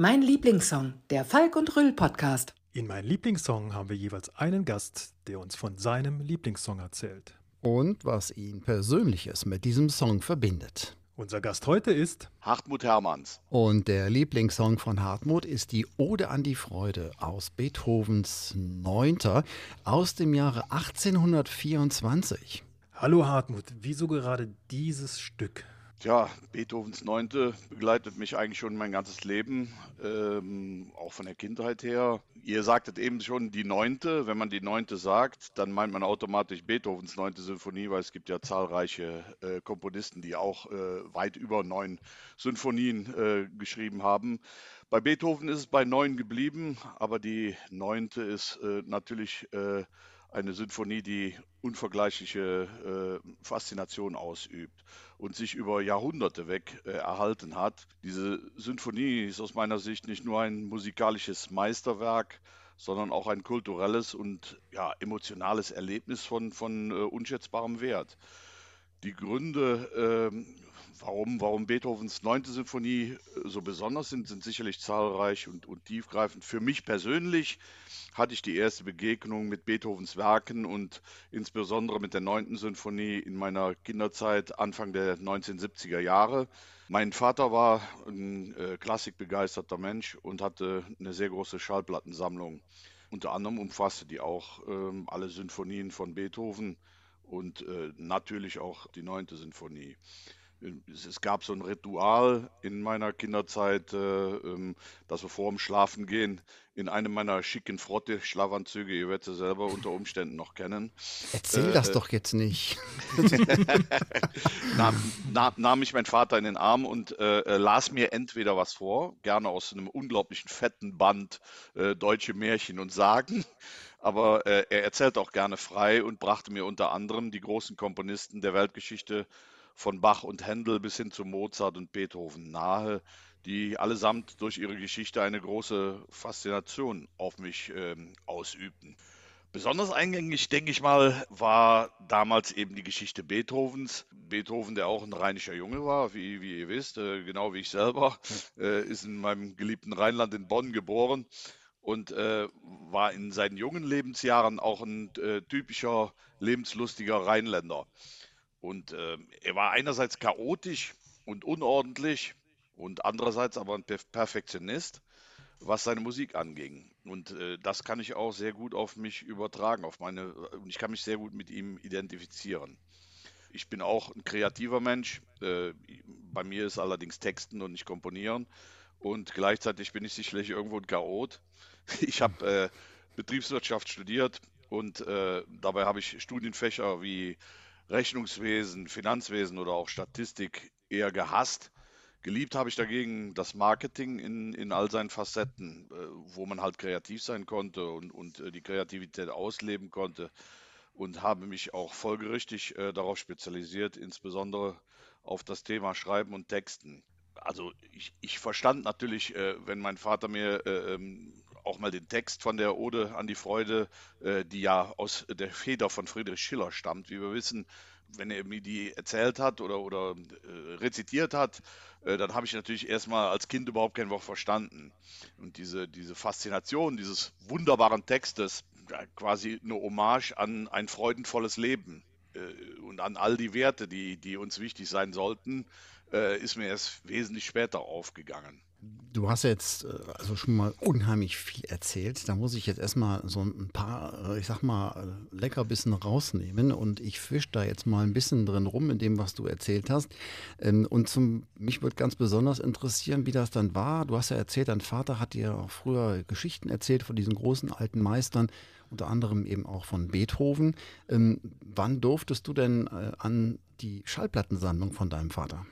Mein Lieblingssong, der Falk und Rüll Podcast. In meinem Lieblingssong haben wir jeweils einen Gast, der uns von seinem Lieblingssong erzählt. und was ihn Persönliches mit diesem Song verbindet. Unser Gast heute ist Hartmut Hermanns. Und der Lieblingssong von Hartmut ist die Ode an die Freude aus Beethovens Neunter aus dem Jahre 1824. Hallo Hartmut, wieso gerade dieses Stück? Tja, Beethovens Neunte begleitet mich eigentlich schon mein ganzes Leben, ähm, auch von der Kindheit her. Ihr sagtet eben schon die Neunte. Wenn man die Neunte sagt, dann meint man automatisch Beethovens Neunte Sinfonie, weil es gibt ja zahlreiche äh, Komponisten, die auch äh, weit über neun Sinfonien äh, geschrieben haben. Bei Beethoven ist es bei neun geblieben, aber die Neunte ist äh, natürlich äh, eine Sinfonie, die unvergleichliche äh, Faszination ausübt und sich über Jahrhunderte weg äh, erhalten hat. Diese Sinfonie ist aus meiner Sicht nicht nur ein musikalisches Meisterwerk, sondern auch ein kulturelles und ja, emotionales Erlebnis von, von äh, unschätzbarem Wert. Die Gründe, ähm, warum, warum Beethovens neunte Sinfonie äh, so besonders sind, sind sicherlich zahlreich und, und tiefgreifend. Für mich persönlich hatte ich die erste Begegnung mit Beethovens Werken und insbesondere mit der neunten Sinfonie in meiner Kinderzeit Anfang der 1970er Jahre. Mein Vater war ein äh, klassikbegeisterter Mensch und hatte eine sehr große Schallplattensammlung. Unter anderem umfasste die auch ähm, alle Sinfonien von Beethoven und äh, natürlich auch die neunte Sinfonie. Es, gab so ein Ritual in meiner Kinderzeit, äh, ähm, dass wir vor dem Schlafengehen in einem meiner schicken Frotte-Schlafanzüge, ihr werdet sie selber unter Umständen noch kennen, Erzähl Äh, das äh, doch jetzt nicht. nahm, nahm, nahm ich meinen Vater in den Arm und äh, äh, las mir entweder was vor, gerne aus einem unglaublichen fetten Band äh, deutsche Märchen und Sagen, aber äh, er erzählte auch gerne frei und brachte mir unter anderem die großen Komponisten der Weltgeschichte von Bach und Händel bis hin zu Mozart und Beethoven nahe, die allesamt durch ihre Geschichte eine große Faszination auf mich ähm, ausübten. Besonders eingängig, denke ich mal, war damals eben die Geschichte Beethovens. Beethoven, der auch ein rheinischer Junge war, wie, wie ihr wisst, äh, genau wie ich selber, äh, ist in meinem geliebten Rheinland in Bonn geboren und äh, war in seinen jungen Lebensjahren auch ein äh, typischer lebenslustiger Rheinländer. Und äh, er war einerseits chaotisch und unordentlich und andererseits aber ein Perf- Perfektionist, was seine Musik anging. Und äh, das kann ich auch sehr gut auf mich übertragen, auf meine, und ich kann mich sehr gut mit ihm identifizieren. Ich bin auch ein kreativer Mensch. Äh, bei mir ist allerdings Texten und nicht Komponieren. Und gleichzeitig bin ich sicherlich irgendwo ein Chaot. Ich habe äh, Betriebswirtschaft studiert und äh, dabei habe ich Studienfächer wie Rechnungswesen, Finanzwesen oder auch Statistik eher gehasst. Geliebt habe ich dagegen das Marketing in, in all seinen Facetten, äh, wo man halt kreativ sein konnte und, und äh, die Kreativität ausleben konnte und habe mich auch folgerichtig äh, darauf spezialisiert, insbesondere auf das Thema Schreiben und Texten. Also ich, ich verstand natürlich, wenn mein Vater mir äh, ähm, auch mal den Text von der Ode an die Freude, äh, die ja aus der Feder von Friedrich Schiller stammt, wie wir wissen, wenn er mir die erzählt hat oder, oder äh, rezitiert hat, äh, dann habe ich natürlich erstmal als Kind überhaupt kein Wort verstanden. Und diese, diese Faszination dieses wunderbaren Textes, ja, quasi eine Hommage an ein freudenvolles Leben äh, und an all die Werte, die, die uns wichtig sein sollten, äh, ist mir erst wesentlich später aufgegangen. Du hast jetzt äh, also schon mal unheimlich viel erzählt. Da muss ich jetzt erstmal so ein paar, äh, ich sag mal, Leckerbissen rausnehmen und ich fische da jetzt mal ein bisschen drin rum in dem, was du erzählt hast. Ähm, und zum, mich würde ganz besonders interessieren, wie das dann war. Du hast ja erzählt, dein Vater hat dir auch früher Geschichten erzählt von diesen großen alten Meistern, unter anderem eben auch von Beethoven. Ähm, wann durftest du denn äh, an die Schallplattensammlung von deinem Vater?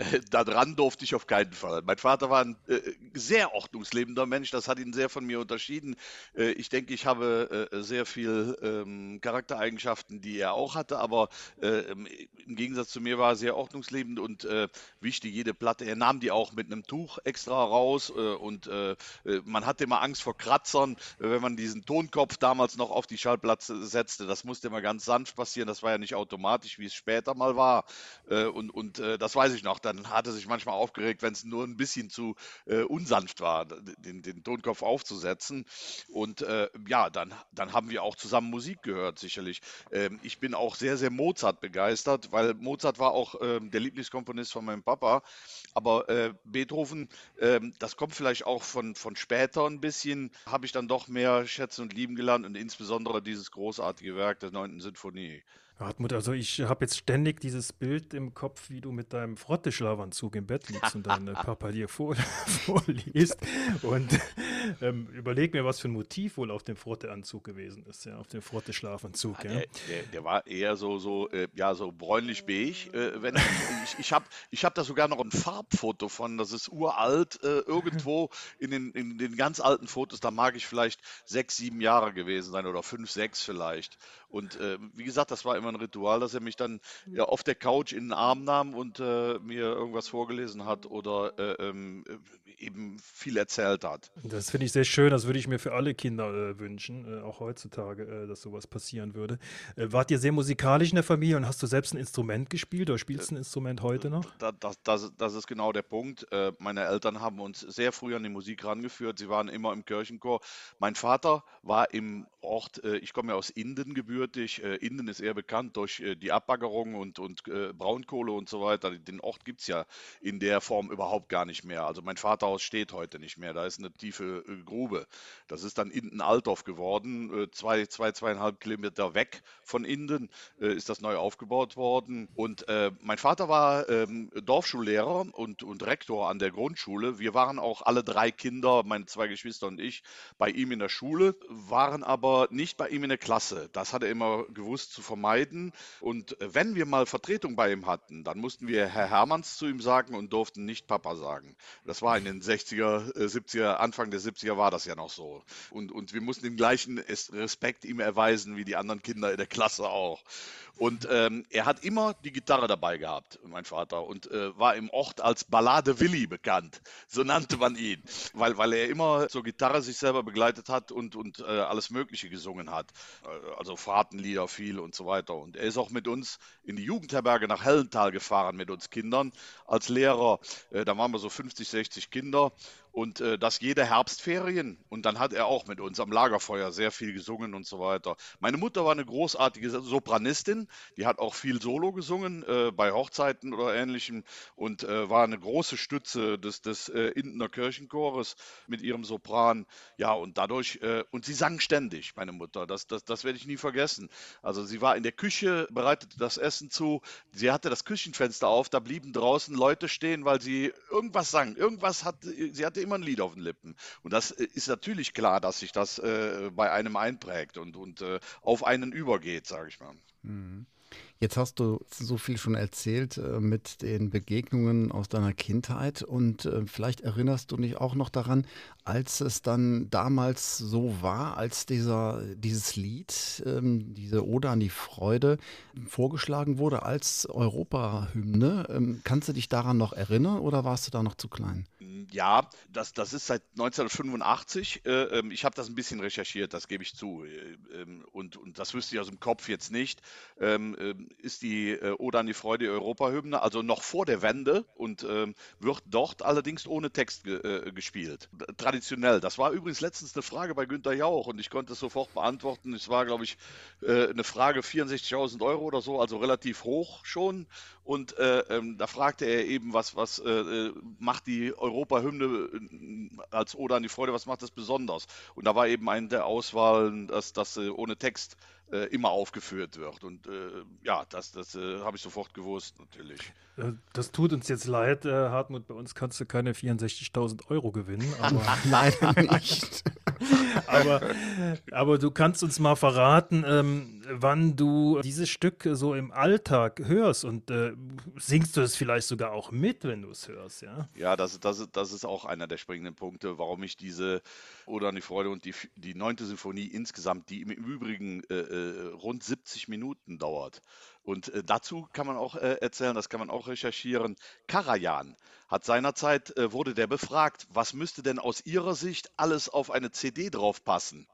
da dran durfte ich auf keinen Fall. Mein Vater war ein äh, sehr ordnungslebender Mensch, das hat ihn sehr von mir unterschieden. Äh, ich denke, ich habe äh, sehr viel ähm, Charaktereigenschaften, die er auch hatte, aber äh, im Gegensatz zu mir war er sehr ordnungslebend und äh, wischte jede Platte. Er nahm die auch mit einem Tuch extra raus äh, und man hatte immer Angst vor Kratzern, wenn man diesen Tonkopf damals noch auf die Schallplatte setzte. Das musste immer ganz sanft passieren, das war ja nicht automatisch, wie es später mal war. und, und das weiß ich noch. Da dann hat er sich manchmal aufgeregt, wenn es nur ein bisschen zu äh, unsanft war, den, den, Tonkopf aufzusetzen. Und äh, ja, dann, dann haben wir auch zusammen Musik gehört, sicherlich. Ähm, ich bin auch sehr, sehr Mozart begeistert, weil Mozart war auch ähm, der Lieblingskomponist von meinem Papa. Aber äh, Beethoven, ähm, das kommt vielleicht auch von, von später ein bisschen, habe ich dann doch mehr schätzen und lieben gelernt und insbesondere dieses großartige Werk der 9. Sinfonie. Hartmut, also ich habe jetzt ständig dieses Bild im Kopf, wie du mit deinem Frotteschlafanzug im Bett liegst und dein Papa dir vor, vorliest. Und ähm, überleg mir, was für ein Motiv wohl auf dem Frotteanzug gewesen ist, ja, auf dem Frotteschlafanzug. Ja, ja. Der, der, der, war eher so, so, äh, ja, so bräunlich-beige. Äh, wenn, ich ich habe ich hab da sogar noch ein Farbfoto von, das ist uralt, äh, irgendwo in den, in den ganz alten Fotos, da mag ich vielleicht sechs, sieben Jahre gewesen sein oder fünf, sechs vielleicht. Und äh, wie gesagt, das war immer ein Ritual, dass er mich dann mhm. ja, auf der Couch in den Arm nahm und äh, mir irgendwas vorgelesen hat oder äh, ähm, eben viel erzählt hat. Das finde ich sehr schön. Das würde ich mir für alle Kinder äh, wünschen, äh, auch heutzutage, äh, dass sowas passieren würde. wart ihr sehr musikalisch in der Familie und hast du selbst ein Instrument gespielt oder spielst du ein Instrument heute noch? Das, das, das, das ist genau der Punkt. meine Eltern haben uns sehr früh an die Musik rangeführt. Sie waren immer im Kirchenchor. Mein Vater war im Ort, ich komme ja aus Inden gebürtig. Inden ist eher bekannt durch die Abbaggerung und, und Braunkohle und so weiter. Den Ort gibt es ja in der Form überhaupt gar nicht mehr. Also mein Vater Rathaus steht heute nicht mehr. Da ist eine tiefe äh, Grube. Das ist dann Inden-Altdorf geworden. Äh, zwei, zwei, zweieinhalb Kilometer weg von Inden äh, ist das neu aufgebaut worden. Und mein Vater war ähm, Dorfschullehrer und, und Rektor an der Grundschule. Wir waren auch alle drei Kinder, meine zwei Geschwister und ich, bei ihm in der Schule, waren aber nicht bei ihm in der Klasse. Das hat er immer gewusst zu vermeiden. Und wenn wir mal Vertretung bei ihm hatten, dann mussten wir Herr Hermanns zu ihm sagen und durften nicht Papa sagen. Das war in den 60er, 70er, äh, Anfang der 70er war das ja noch so. Und, und wir mussten den gleichen Respekt ihm erweisen wie die anderen Kinder in der Klasse auch. Und ähm, er hat immer die Gitarre dabei gehabt, mein Vater, und äh, war im Ort als Ballade Willi bekannt. So nannte man ihn, weil, weil er immer zur Gitarre sich selber begleitet hat und, und äh, alles Mögliche gesungen hat. Äh, also Fahrtenlieder viel und so weiter. Und er ist auch mit uns in die Jugendherberge nach Hellental gefahren mit uns Kindern als Lehrer. Äh, da waren wir so 50, 60 Kinder und äh, das jede Herbstferien. Und dann hat er auch mit uns am Lagerfeuer sehr viel gesungen und so weiter. Meine Mutter war eine großartige Sopranistin, die hat auch viel Solo gesungen äh, bei Hochzeiten oder ähnlichem und äh, war eine große Stütze des, des äh, Indener Kirchenchores mit ihrem Sopran. Ja, und dadurch, äh, und sie sang ständig, meine Mutter, das, das, das werde ich nie vergessen. Also sie war in der Küche, bereitete das Essen zu, sie hatte das Küchenfenster auf, da blieben draußen Leute stehen, weil sie irgendwas sang, irgendwas hat, sie hatte immer ein Lied auf den Lippen. Und das äh, ist natürlich klar, dass sich das äh, bei einem einprägt und, und äh, auf einen übergeht, sage ich mal. Mhm. Jetzt hast du so viel schon erzählt äh, mit den Begegnungen aus deiner Kindheit und äh, vielleicht erinnerst du dich auch noch daran, als es dann damals so war, als dieser, dieses Lied, ähm, diese Ode an die Freude vorgeschlagen wurde als Europahymne. Ähm, kannst du dich daran noch erinnern oder warst du da noch zu klein? Ja, das, das ist seit 1985. Äh, ähm, ich habe das ein bisschen recherchiert, das gebe ich zu. Äh, ähm, und, und das wüsste ich aus dem Kopf jetzt nicht. Ist die äh, Ode an die Freude Europahymne, also noch vor der Wende und ähm, wird dort allerdings ohne Text ge äh, gespielt. Traditionell. Das war übrigens letztens eine Frage bei Günter Jauch und ich konnte es sofort beantworten. Es war, glaube ich, äh, eine Frage 64.000 Euro oder so, also relativ hoch schon. Und äh, ähm, da fragte er eben, was, was äh, äh, macht die Europahymne Europahymne als Oder an die Freude, was macht das besonders? Und da war eben eine der Auswahlen, dass das ohne Text äh, immer aufgeführt wird. Und äh, ja, das, das äh, habe ich sofort gewusst, natürlich. Äh, das tut uns jetzt leid, äh, Hartmut. Bei uns kannst du keine 64.000 Euro gewinnen. Aber Leider nicht. aber, aber du kannst uns mal verraten, ähm, wann du dieses Stück so im Alltag hörst und äh, singst du es vielleicht sogar auch mit, wenn du es hörst, ja? Ja, das, das, das ist auch einer der springenden Punkte, warum ich diese Oder die Freude und die, die neunte Sinfonie insgesamt, die im Übrigen äh, äh rund 70 Minuten dauert. Und äh, dazu kann man auch äh, erzählen, das kann man auch recherchieren. Karajan hat seinerzeit, äh, wurde der befragt, was müsste denn aus Ihrer Sicht alles auf eine CD draufpassen?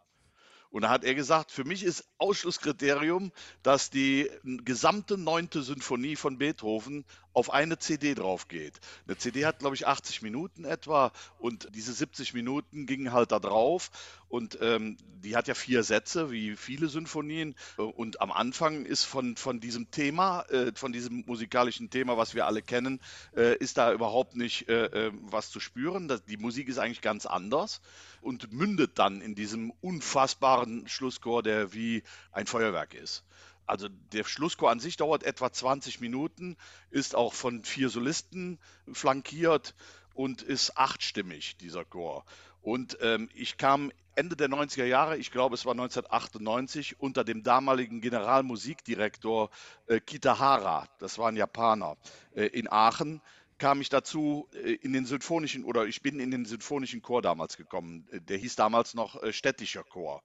Und da hat er gesagt, für mich ist Ausschlusskriterium, dass die gesamte neunte Sinfonie von Beethoven auf eine CD drauf geht. Eine CD hat, glaube ich, 80 Minuten etwa und diese 70 Minuten gingen halt da drauf und ähm, die hat ja vier Sätze, wie viele Sinfonien und am Anfang ist von, von diesem Thema, äh, von diesem musikalischen Thema, was wir alle kennen, äh, ist da überhaupt nicht äh, äh was zu spüren. Das, die Musik ist eigentlich ganz anders und mündet dann in diesem unfassbaren Schlusschor, der wie ein Feuerwerk ist. Also der Schlusschor an sich dauert etwa 20 Minuten, ist auch von vier Solisten flankiert und ist achtstimmig, dieser Chor. Und ähm, ich kam Ende der 90er Jahre, ich glaube es war 1998, unter dem damaligen Generalmusikdirektor äh, Kitahara, das war ein Japaner, äh, in Aachen kam ich dazu äh, in den symphonischen oder ich bin in den symphonischen Chor damals gekommen. Äh, der hieß damals noch äh, städtischer Chor.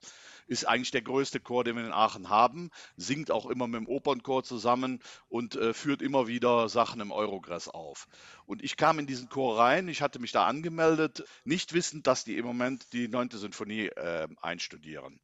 Ist eigentlich der größte Chor, den wir in Aachen haben, singt auch immer mit dem Opernchor zusammen und führt immer wieder Sachen im Eurogress auf. Und ich kam in diesen Chor rein, ich hatte mich da angemeldet, nicht wissend, dass die im Moment die neunte Sinfonie äh, einstudieren.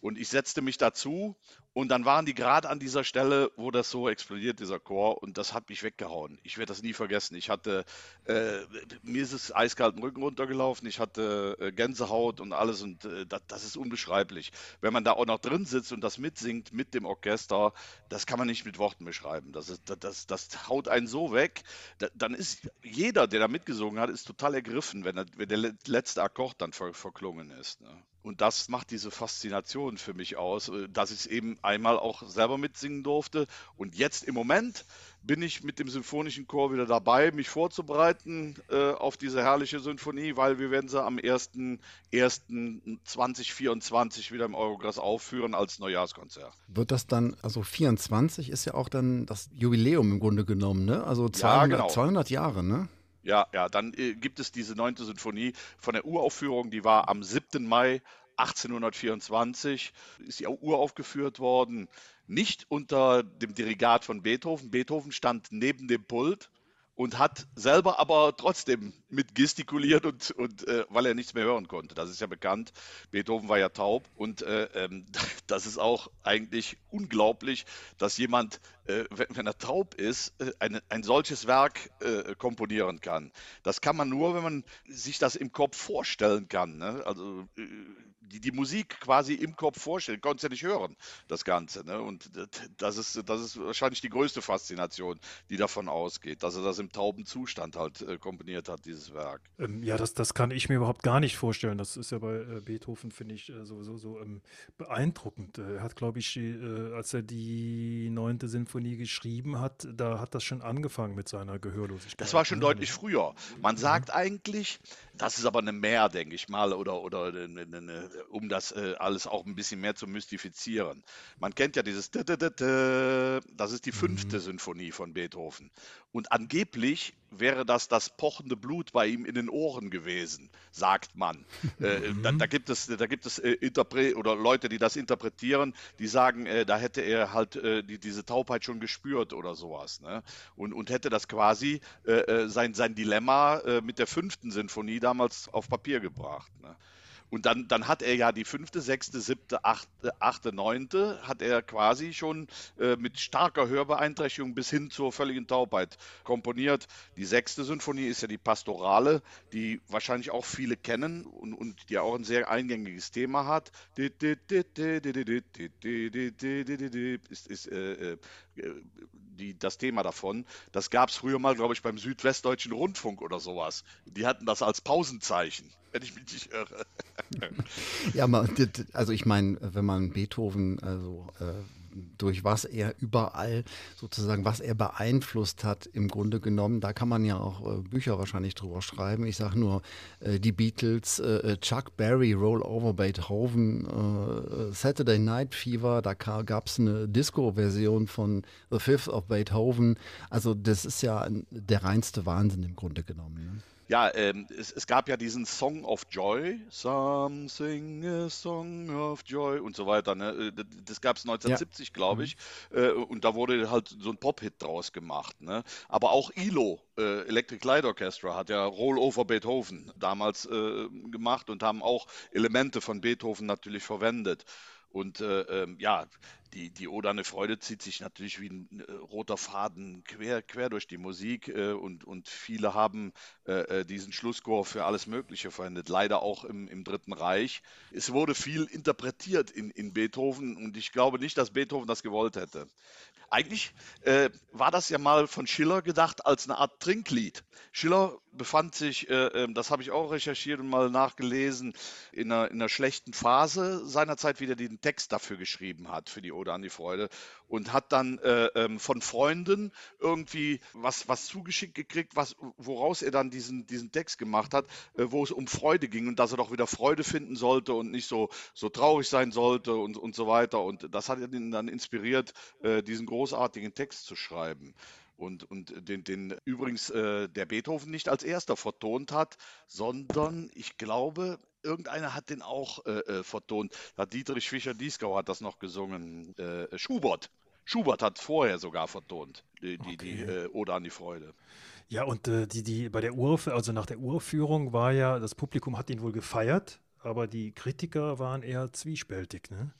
Und ich setzte mich dazu und dann waren die gerade an dieser Stelle, wo das so explodiert, dieser Chor, und das hat mich weggehauen. Ich werde das nie vergessen. Ich hatte, äh, mir ist es eiskalten Rücken runtergelaufen, ich hatte äh, Gänsehaut und alles und äh, das, das, ist unbeschreiblich. Wenn man da auch noch drin sitzt und das mitsingt mit dem Orchester, das kann man nicht mit Worten beschreiben. Das, ist, das, das, das haut einen so weg. Da, dann ist jeder, der da mitgesungen hat, ist total ergriffen, wenn, wenn der letzte Akkord dann ver, verklungen ist. Ne? Und das macht diese Faszination für mich aus, äh, dass ich es eben einmal auch selber mitsingen durfte. Und jetzt im Moment bin ich mit dem Symphonischen Chor wieder dabei, mich vorzubereiten äh, auf diese herrliche Sinfonie, weil wir werden sie am 1.1.2024 wieder im Eurogras aufführen als Neujahrskonzert. Wird das dann, also 24 ist ja auch dann das Jubiläum im Grunde genommen, ne? Also 200, ja, genau. 200 Jahre, ne? Ja, ja, dann äh, gibt es diese neunte Sinfonie von der Uraufführung, die war am 7. Mai 1824, ist die uraufgeführt worden, nicht unter dem Dirigat von Beethoven. Beethoven stand neben dem Pult und hat selber aber trotzdem mit gestikuliert und, und äh, weil er nichts mehr hören konnte. Das ist ja bekannt. Beethoven war ja taub und äh, ähm, das ist auch eigentlich unglaublich, dass jemand, äh, wenn, wenn, er taub ist, äh, eine, ein solches Werk äh, komponieren kann. Das kann man nur, wenn man sich das im Kopf vorstellen kann. Ne? Also äh, die, die Musik quasi im Kopf vorstellen, konntest ja nicht hören, das Ganze. Ne? Und das ist, das ist wahrscheinlich die größte Faszination, die davon ausgeht, dass er das im tauben Zustand halt äh, komponiert hat, dieses Werk. Ähm, ja, das, das kann ich mir überhaupt gar nicht vorstellen. Das ist ja bei äh, Beethoven, finde ich, äh, sowieso so ähm, beeindruckend. Er hat, glaube ich, äh, als er die neunte Sinfonie geschrieben hat, da hat das schon angefangen mit seiner Gehörlosigkeit. Das war schon ne? deutlich früher. Man sagt eigentlich, das ist aber eine Mehr, denke ich mal, oder, oder eine, eine, um das äh, alles auch ein bisschen mehr zu mystifizieren. Man kennt ja dieses das ist die fünfte mhm. Sinfonie von Beethoven. Und angeblich wäre das das pochende Blut bei ihm in den Ohren gewesen, sagt man. äh, da, da, gibt es, da gibt es äh, Interpre oder Leute, die das interpretieren, die sagen, äh, da hätte er halt äh, die, diese Taubheit schon gespürt oder sowas. Ne? Und, und hätte das quasi äh, äh, sein, sein Dilemma mit der fünften Sinfonie damals auf Papier gebracht. Ne? Und dann, dann hat er ja die fünfte, sechste, siebte, achte, achte neunte, hat er quasi schon äh, mit starker Hörbeeinträchtigung bis hin zur völligen Taubheit komponiert. Die sechste Sinfonie ist ja die Pastorale, die wahrscheinlich auch viele kennen und, und die auch ein sehr eingängiges Thema hat. Ist, ist äh, äh, die, das Thema davon. Das gab es früher mal, glaube ich, beim Südwestdeutschen Rundfunk oder sowas. Die hatten das als Pausenzeichen wenn ich mich nicht irre. Ja, also ich meine, wenn man Beethoven, also äh, durch was er überall sozusagen, was er beeinflusst hat, im Grunde genommen, da kann man ja auch äh, Bücher wahrscheinlich drüber schreiben. Ich sage nur äh, die Beatles, äh, äh Chuck Berry, Roll Over Beethoven, äh, Saturday Night Fever, da gab es eine Disco-Version von The Fifth of Beethoven. Also das ist ja der reinste Wahnsinn im Grunde genommen. Ne? Ja, ähm, es, es, gab ja diesen Song of Joy, Something a Song of Joy und so weiter. Ne? Äh, das gab es 1970, ja. glaube mhm. ich. Mhm. und da wurde halt so ein Pop-Hit draus gemacht. Ne? Aber auch ILO, äh, Electric Light Orchestra, hat ja Roll Over Beethoven damals äh, gemacht und haben auch Elemente von Beethoven natürlich verwendet. Und äh, ähm, ja, die, die Ode an Freude zieht sich natürlich wie ein äh, roter Faden quer, quer durch die Musik äh, und, und viele haben äh, äh, diesen Schlusschor für alles Mögliche verwendet, leider auch im, im Dritten Reich. Es wurde viel interpretiert in, in Beethoven und ich glaube nicht, dass Beethoven das gewollt hätte. Eigentlich äh, war das ja mal von Schiller gedacht als eine Art Trinklied. Schiller befand sich, äh, ähm, das habe ich auch recherchiert und mal nachgelesen, in einer, in einer schlechten Phase seinerzeit, wie er den Text dafür geschrieben hat, für die Ode an die Freude. Und hat dann äh, ähm, von Freunden irgendwie was, was zugeschickt gekriegt, was, woraus er dann diesen, diesen Text gemacht hat, äh, wo es um Freude ging und dass er doch wieder Freude finden sollte und nicht so, so traurig sein sollte und, und so weiter. Und das hat ihn dann inspiriert, äh, diesen großartigen Text zu schreiben. Und, und den, den übrigens äh, der Beethoven nicht als erster vertont hat, sondern ich glaube, irgendeiner hat den auch äh, äh vertont. Hat Dietrich Fischer-Dieskau hat das noch gesungen. Äh, Schubert. Schubert hat vorher sogar vertont, die, die, okay. die äh, Ode an die Freude. Ja, und äh, die, die bei der Urauf also nach der Uraufführung war ja, das Publikum hat ihn wohl gefeiert, aber die Kritiker waren eher zwiespältig, ne?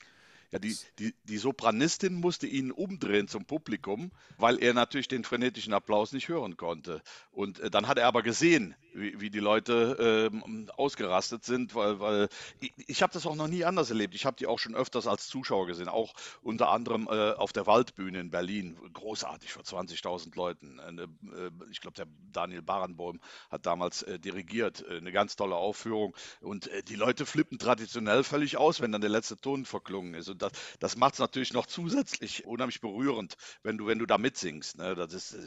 Ja, die, die, die Sopranistin musste ihn umdrehen zum Publikum, weil er natürlich den frenetischen Applaus nicht hören konnte. Und äh, dann hat er aber gesehen, wie, wie die Leute äh, ausgerastet sind, weil, weil ich, ich habe das auch noch nie anders erlebt. Ich habe die auch schon öfters als Zuschauer gesehen, auch unter anderem äh, auf der Waldbühne in Berlin, großartig vor 20.000 Leuten. Eine, äh, ich glaube, der Daniel Barenboim hat damals äh, dirigiert, äh, eine ganz tolle Aufführung. Und die Leute flippen traditionell völlig aus, wenn dann der letzte Ton verklungen ist. Und das, das macht es natürlich noch zusätzlich unheimlich berührend, wenn du, wenn du da mitsingst, ne? das ist,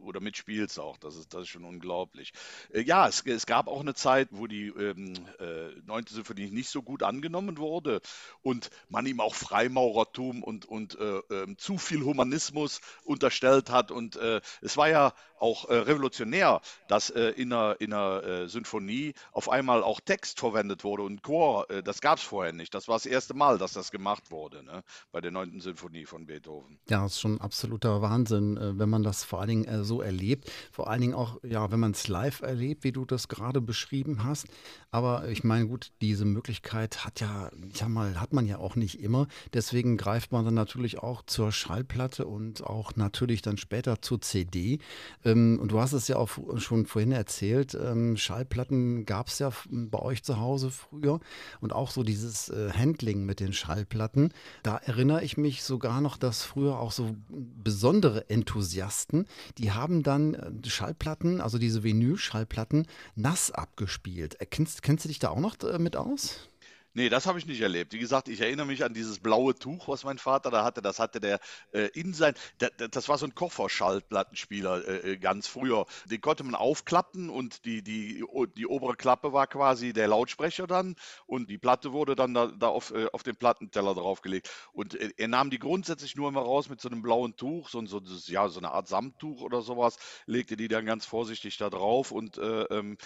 oder mitspielst auch. Das ist, das ist schon unglaublich. ja, ja, es, es, gab auch eine Zeit, wo die ähm, äh, 9. Symphonie nicht so gut angenommen wurde und man ihm auch Freimaurertum und, und äh, äh, zu viel Humanismus unterstellt hat. Und äh, es war ja auch äh, revolutionär, dass äh, in einer, in einer Sinfonie auf einmal auch Text verwendet wurde und Chor. das gab es vorher nicht. Das war das erste Mal, dass das gemacht wurde ne, bei der 9. Sinfonie von Beethoven. Ja, das ist schon absoluter Wahnsinn, wenn man das vor allen Dingen so erlebt. Vor allen Dingen auch, ja, wenn man es live erlebt wie du das gerade beschrieben hast. Aber ich meine, gut, diese Möglichkeit hat ja, ich mal, hat man ja auch nicht immer. Deswegen greift man dann natürlich auch zur Schallplatte und auch natürlich dann später zur CD. Ähm, und du hast es ja auch schon vorhin erzählt, ähm, Schallplatten gab es ja bei euch zu Hause früher und auch so dieses äh, Handling mit den Schallplatten. Da erinnere ich mich sogar noch, dass früher auch so besondere Enthusiasten, die haben dann äh, Schallplatten, also diese Vinyl-Schallplatten, Konzerten nass abgespielt. Äh, kennst, kennst du dich da auch noch äh, mit aus? Nee, das habe ich nicht erlebt. Wie gesagt, ich erinnere mich an dieses blaue Tuch, was mein Vater da hatte. Das hatte der äh, in sein, der, das war so ein Kofferschallplattenspieler äh, äh, ganz früher. Den konnte man aufklappen und die, die, die obere Klappe war quasi der Lautsprecher dann und die Platte wurde dann da, da auf, äh, auf den Plattenteller draufgelegt. Und äh, er nahm die grundsätzlich nur immer raus mit so einem blauen Tuch, so, so, ja, so eine Art Samttuch oder sowas, legte die dann ganz vorsichtig da drauf und äh, ähm,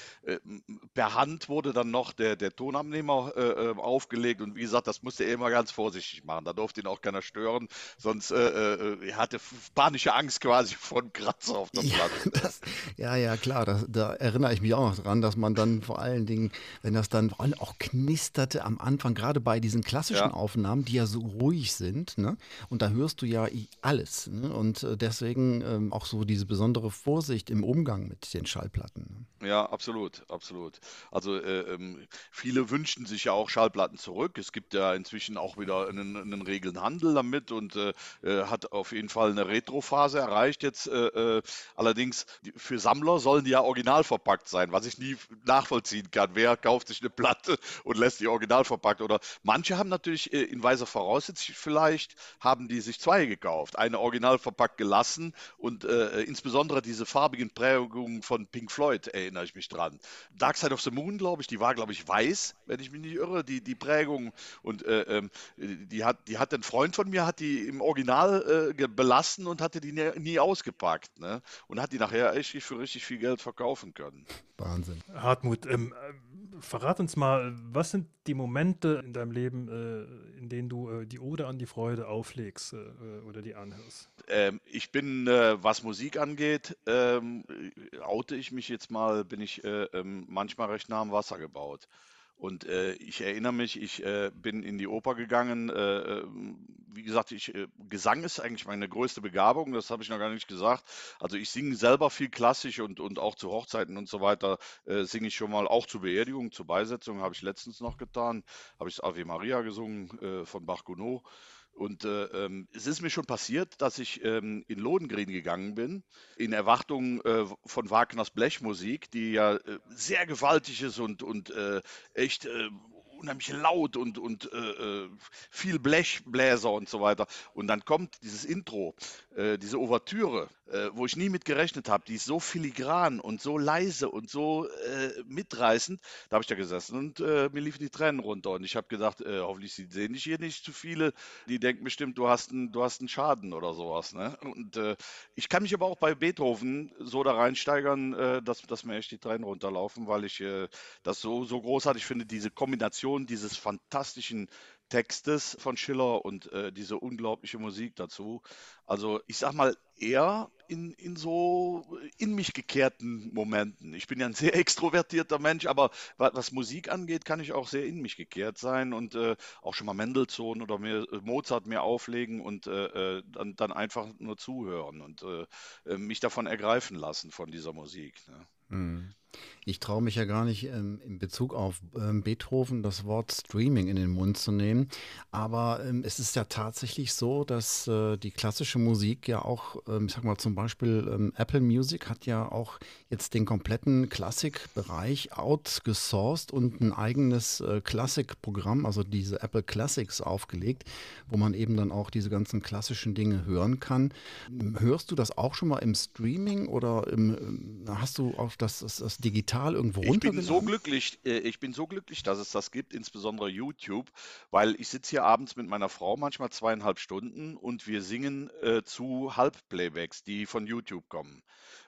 per Hand wurde dann noch der, der Tonabnehmer aufgelegt und wie gesagt, das musste er immer ganz vorsichtig machen. Da durfte ihn auch keiner stören, sonst äh, äh er hatte panische Angst quasi von Kratzer auf der ja, Das, ja, ja, klar, das, da erinnere ich mich auch noch dran, dass man dann vor allen Dingen, wenn das dann auch knisterte am Anfang, gerade bei diesen klassischen ja. Aufnahmen, die ja so ruhig sind, ne? und da hörst du ja alles. Ne? Und äh, deswegen ähm, auch so diese besondere Vorsicht im Umgang mit den Schallplatten. Ne? Ja, absolut, absolut. Also äh, ähm, viele wünschen sich ja auch Schallplatten zurück. Es gibt ja inzwischen auch wieder einen, einen regeln Handel damit und äh, äh hat auf jeden Fall eine Retro-Phase erreicht jetzt. Äh, äh, allerdings für Sammler sollen die ja original verpackt sein, was ich nie nachvollziehen kann. Wer kauft sich eine Platte und lässt die original verpackt? Oder manche haben natürlich in weiser Voraussicht vielleicht, haben die sich zwei gekauft. Eine original verpackt gelassen und insbesondere diese farbigen Prägungen von Pink Floyd, erinnere ich mich dran. Dark Side of the Moon, glaube ich, die war, glaube ich, weiß, wenn ich mich nicht irre, die, die Prägung. Und äh, ähm, die, hat, die hat ein Freund von mir, hat die im Original äh, belassen und hatte die nie, nie ausgepackt. Ne? Und hat die nachher echt für richtig viel Geld verkaufen können. Wahnsinn. Hartmut, ähm, verrat uns mal, was sind die Momente in deinem Leben, äh, in denen du äh, die Ode an die Freude auflegst äh, oder die anhörst? Ähm, ich bin, äh, was Musik angeht, ähm, oute ich mich jetzt mal, bin ich äh, ähm, manchmal recht nah am Wasser gebaut. Und äh, ich erinnere mich, ich äh, bin in die Oper gegangen. Äh, ähm, wie gesagt, ich, äh, Gesang ist eigentlich meine größte Begabung, das habe ich noch gar nicht gesagt. Also ich singe selber viel klassisch und, und auch zu Hochzeiten und so weiter äh, singe ich schon mal, auch zur Beerdigung, zur Beisetzung habe ich letztens noch getan, habe ich Ave Maria gesungen äh, von Bach-Gounod. Und äh, ähm, es ist mir schon passiert, dass ich ähm, in Lohengrin gegangen bin, in Erwartung äh, von Wagners Blechmusik, die ja äh, sehr gewaltig ist und, und äh, echt äh, unheimlich laut und, und äh, viel Blechbläser und so weiter. Und dann kommt dieses Intro, diese Ouvertüre, äh, wo ich nie mit gerechnet habe, die ist so filigran und so leise und so äh, mitreißend. Da habe ich da gesessen und äh, mir liefen die Tränen runter und ich habe gedacht, äh, hoffentlich sehen dich hier nicht zu viele, die denken bestimmt, du hast einen, du hast einen Schaden oder sowas. Ne? Und äh, ich kann mich aber auch bei Beethoven so da reinsteigern, äh, dass, dass mir echt die Tränen runterlaufen, weil ich das so, so großartig finde, diese Kombination dieses fantastischen Textes von Schiller und äh, diese unglaubliche Musik dazu. Also ich sag mal eher in, in so in mich gekehrten Momenten. Ich bin ja ein sehr extrovertierter Mensch, aber was Musik angeht, kann ich auch sehr in mich gekehrt sein und äh, auch schon mal Mendelssohn oder mehr, äh, Mozart mehr auflegen und äh, äh, dann, dann einfach nur zuhören und äh, mich davon ergreifen lassen von dieser Musik. Ne? Mhm. Ich traue mich ja gar nicht ähm, in Bezug auf ähm, Beethoven das Wort Streaming in den Mund zu nehmen. Aber ähm, es ist ja tatsächlich so, dass äh, die klassische Musik ja auch, ähm, ich sag mal zum Beispiel ähm, Apple Music hat ja auch jetzt den kompletten Klassikbereich outgesourced und ein eigenes äh, Klassikprogramm, also diese Apple Classics aufgelegt, wo man eben dann auch diese ganzen klassischen Dinge hören kann. Hörst du das auch schon mal im Streaming oder im, hast du auch das, das, das digital irgendwo runtergeladen? Ich bin so glücklich, äh, ich bin so glücklich, dass es das gibt, insbesondere YouTube, weil ich sitze hier abends mit meiner Frau manchmal zweieinhalb Stunden und wir singen äh, zu Halbplaybacks, die von YouTube kommen.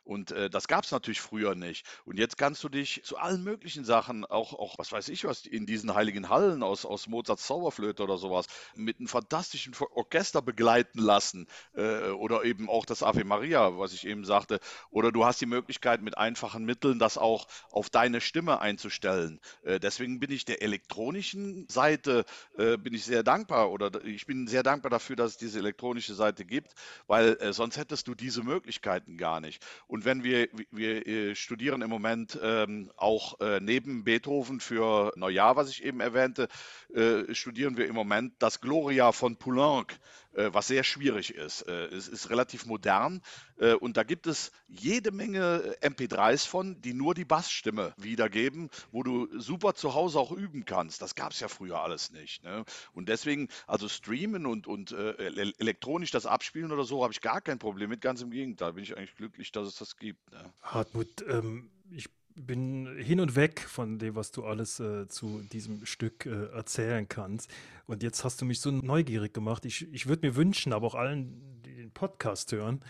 Und äh, das gab es natürlich früher nicht. Und jetzt kannst du dich zu allen möglichen Sachen, auch, auch was weiß ich was, in diesen heiligen Hallen aus, aus Mozarts Zauberflöte oder sowas, mit einem fantastischen Orchester begleiten lassen. Äh, oder eben auch das Ave Maria, was ich eben sagte. Oder du hast die Möglichkeit, mit einfachen Mitteln das auch auf deine Stimme einzustellen. Äh, deswegen bin ich der elektronischen Seite äh, bin ich sehr dankbar oder ich bin sehr dankbar dafür, dass es diese elektronische Seite gibt, weil äh, sonst hättest du diese Möglichkeiten gar nicht. Und wenn wir, wir äh, studieren im Moment ähm, auch äh, neben Beethoven für Neujahr, was ich eben erwähnte, äh, studieren wir im Moment das Gloria von Poulenc, was sehr schwierig ist. Äh, es ist relativ modern äh, und da gibt es jede Menge MP3s von, die nur die Bassstimme wiedergeben, wo du super zu Hause auch üben kannst. Das gab es ja früher alles nicht. Ne? Und deswegen, also streamen und, und elektronisch das abspielen oder so, habe ich gar kein Problem mit. Ganz im Gegenteil, bin ich eigentlich glücklich, dass es das gibt. Ne? Hartmut, ähm, ich bin hin und weg von dem, was du alles äh, zu diesem Stück äh, erzählen kannst. Und jetzt hast du mich so neugierig gemacht. Ich, ich würde mir wünschen, aber auch allen, die den Podcast hören,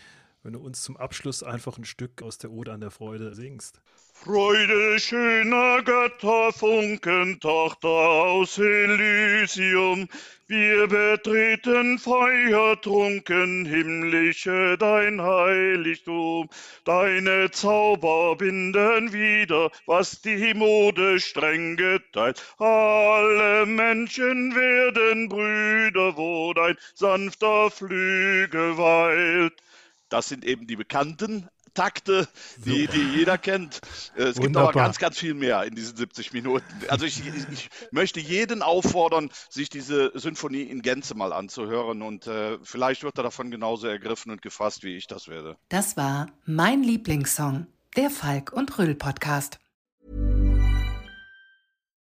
wenn du uns zum Abschluss einfach ein Stück aus der Ode an der Freude singst. Freude schöner Götter, Funken, Tochter aus Elysium, wir betreten feuertrunken himmlische dein Heiligtum. Deine Zauber binden wieder, was die Mode streng geteilt. Alle Menschen werden Brüder, wo dein sanfter Flügel weilt. Das sind eben die bekannten Takte, die, die jeder kennt. Äh, es Wunderbar. gibt aber ganz, ganz viel mehr in diesen 70 Minuten. Also ich, ich möchte jeden auffordern, sich diese Sinfonie in Gänze mal anzuhören und äh, vielleicht wird er davon genauso ergriffen und gefasst, wie ich das werde. Das war mein Lieblingssong, der Falk und Rüll Podcast.